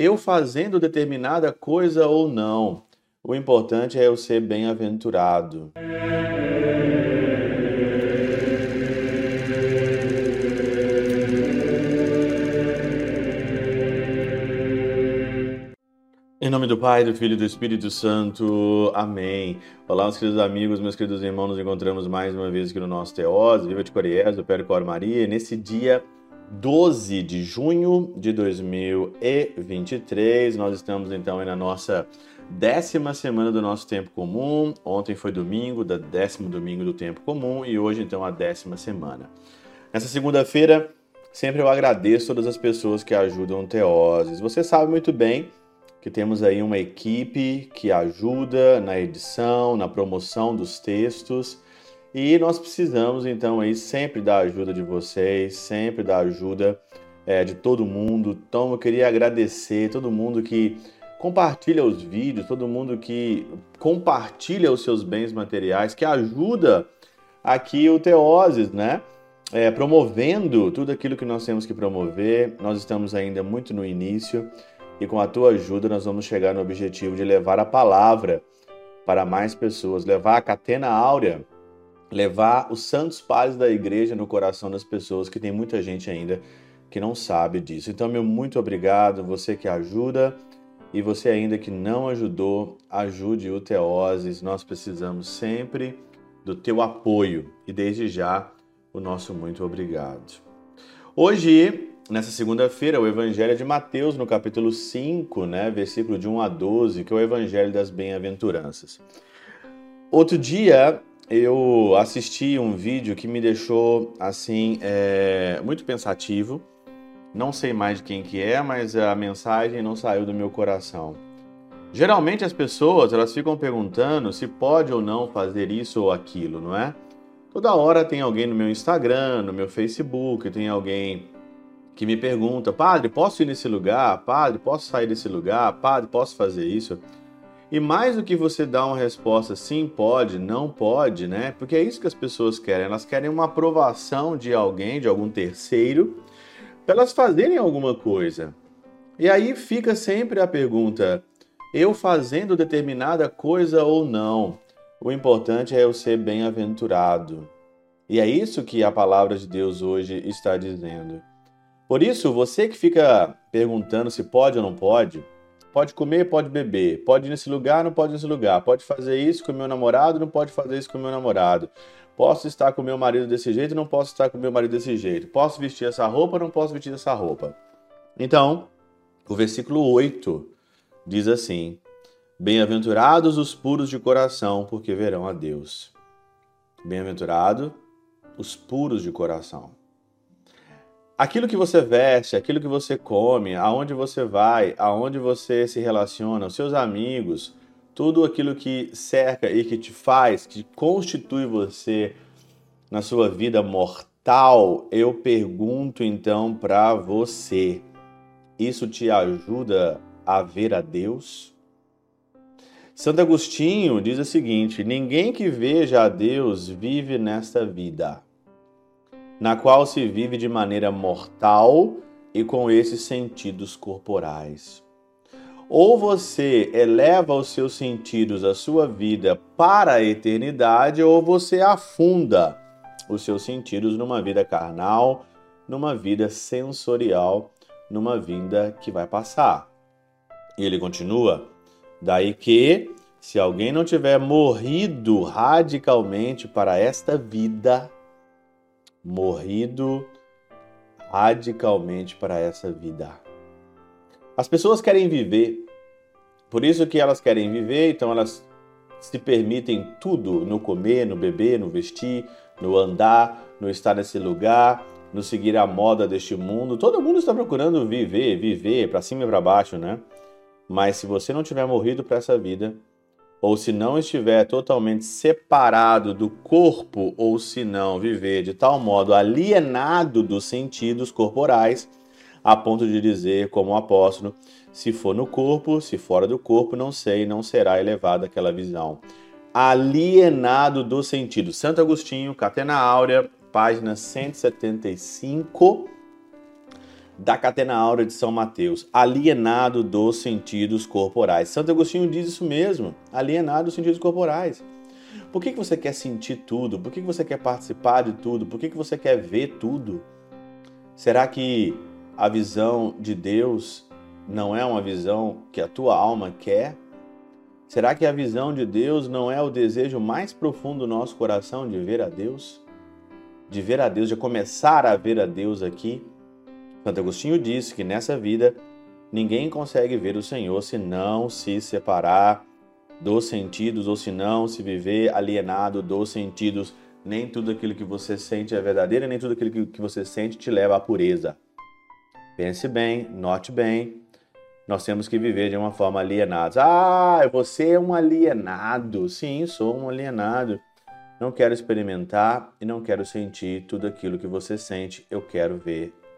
eu fazendo determinada coisa ou não. O importante é eu ser bem-aventurado. Em nome do Pai, do Filho e do Espírito Santo. Amém. Olá, meus queridos amigos, meus queridos irmãos, nos encontramos mais uma vez aqui no nosso Teós, Viva de Coriés, do Percor Maria, nesse dia 12 de junho de 2023. Nós estamos então na nossa décima semana do nosso tempo comum. Ontem foi domingo, da décimo domingo do tempo comum, e hoje então a décima semana. Nessa segunda-feira, sempre eu agradeço todas as pessoas que ajudam Teoses. Você sabe muito bem que temos aí uma equipe que ajuda na edição, na promoção dos textos. E nós precisamos então aí sempre da ajuda de vocês, sempre da ajuda é, de todo mundo. Então eu queria agradecer todo mundo que compartilha os vídeos, todo mundo que compartilha os seus bens materiais, que ajuda aqui o Teoses, né? É, promovendo tudo aquilo que nós temos que promover. Nós estamos ainda muito no início e com a tua ajuda nós vamos chegar no objetivo de levar a palavra para mais pessoas, levar a catena áurea, levar os santos pares da igreja no coração das pessoas, que tem muita gente ainda que não sabe disso. Então, meu muito obrigado, você que ajuda e você ainda que não ajudou, ajude o Teoses. Nós precisamos sempre do teu apoio e desde já o nosso muito obrigado. Hoje nessa segunda-feira, o Evangelho de Mateus, no capítulo 5, né, versículo de 1 a 12, que é o Evangelho das Bem-aventuranças. Outro dia eu assisti um vídeo que me deixou assim é, muito pensativo. Não sei mais de quem que é, mas a mensagem não saiu do meu coração. Geralmente as pessoas elas ficam perguntando se pode ou não fazer isso ou aquilo, não é? Toda hora tem alguém no meu Instagram, no meu Facebook, tem alguém que me pergunta: Padre, posso ir nesse lugar? Padre, posso sair desse lugar? Padre, posso fazer isso? E mais do que você dar uma resposta sim, pode, não pode, né? Porque é isso que as pessoas querem. Elas querem uma aprovação de alguém, de algum terceiro, para elas fazerem alguma coisa. E aí fica sempre a pergunta: eu fazendo determinada coisa ou não? O importante é eu ser bem-aventurado. E é isso que a palavra de Deus hoje está dizendo. Por isso, você que fica perguntando se pode ou não pode, pode comer, pode beber, pode ir nesse lugar, não pode ir nesse lugar, pode fazer isso com meu namorado, não pode fazer isso com meu namorado. Posso estar com meu marido desse jeito, não posso estar com meu marido desse jeito. Posso vestir essa roupa, não posso vestir essa roupa. Então, o versículo 8 diz assim: Bem-aventurados os puros de coração, porque verão a Deus. Bem-aventurado os puros de coração aquilo que você veste, aquilo que você come, aonde você vai, aonde você se relaciona, os seus amigos, tudo aquilo que cerca e que te faz, que constitui você na sua vida mortal, eu pergunto então para você: isso te ajuda a ver a Deus? Santo Agostinho diz o seguinte: ninguém que veja a Deus vive nesta vida na qual se vive de maneira mortal e com esses sentidos corporais. Ou você eleva os seus sentidos, a sua vida para a eternidade, ou você afunda os seus sentidos numa vida carnal, numa vida sensorial, numa vida que vai passar. E ele continua: daí que, se alguém não tiver morrido radicalmente para esta vida, morrido radicalmente para essa vida. As pessoas querem viver, por isso que elas querem viver, então elas se permitem tudo no comer, no beber, no vestir, no andar, no estar nesse lugar, no seguir a moda deste mundo. Todo mundo está procurando viver, viver para cima e para baixo, né? Mas se você não tiver morrido para essa vida, ou se não estiver totalmente separado do corpo, ou se não viver de tal modo alienado dos sentidos corporais, a ponto de dizer, como o apóstolo, se for no corpo, se fora do corpo, não sei, não será elevada aquela visão. Alienado dos sentidos. Santo Agostinho, Catena Áurea, página 175, da Catena Aura de São Mateus, alienado dos sentidos corporais. Santo Agostinho diz isso mesmo, alienado dos sentidos corporais. Por que, que você quer sentir tudo? Por que, que você quer participar de tudo? Por que, que você quer ver tudo? Será que a visão de Deus não é uma visão que a tua alma quer? Será que a visão de Deus não é o desejo mais profundo do nosso coração de ver a Deus? De ver a Deus, de começar a ver a Deus aqui? Santo Agostinho disse que nessa vida ninguém consegue ver o Senhor se não se separar dos sentidos ou se não se viver alienado dos sentidos. Nem tudo aquilo que você sente é verdadeiro, nem tudo aquilo que você sente te leva à pureza. Pense bem, note bem, nós temos que viver de uma forma alienada. Ah, você é um alienado. Sim, sou um alienado. Não quero experimentar e não quero sentir tudo aquilo que você sente. Eu quero ver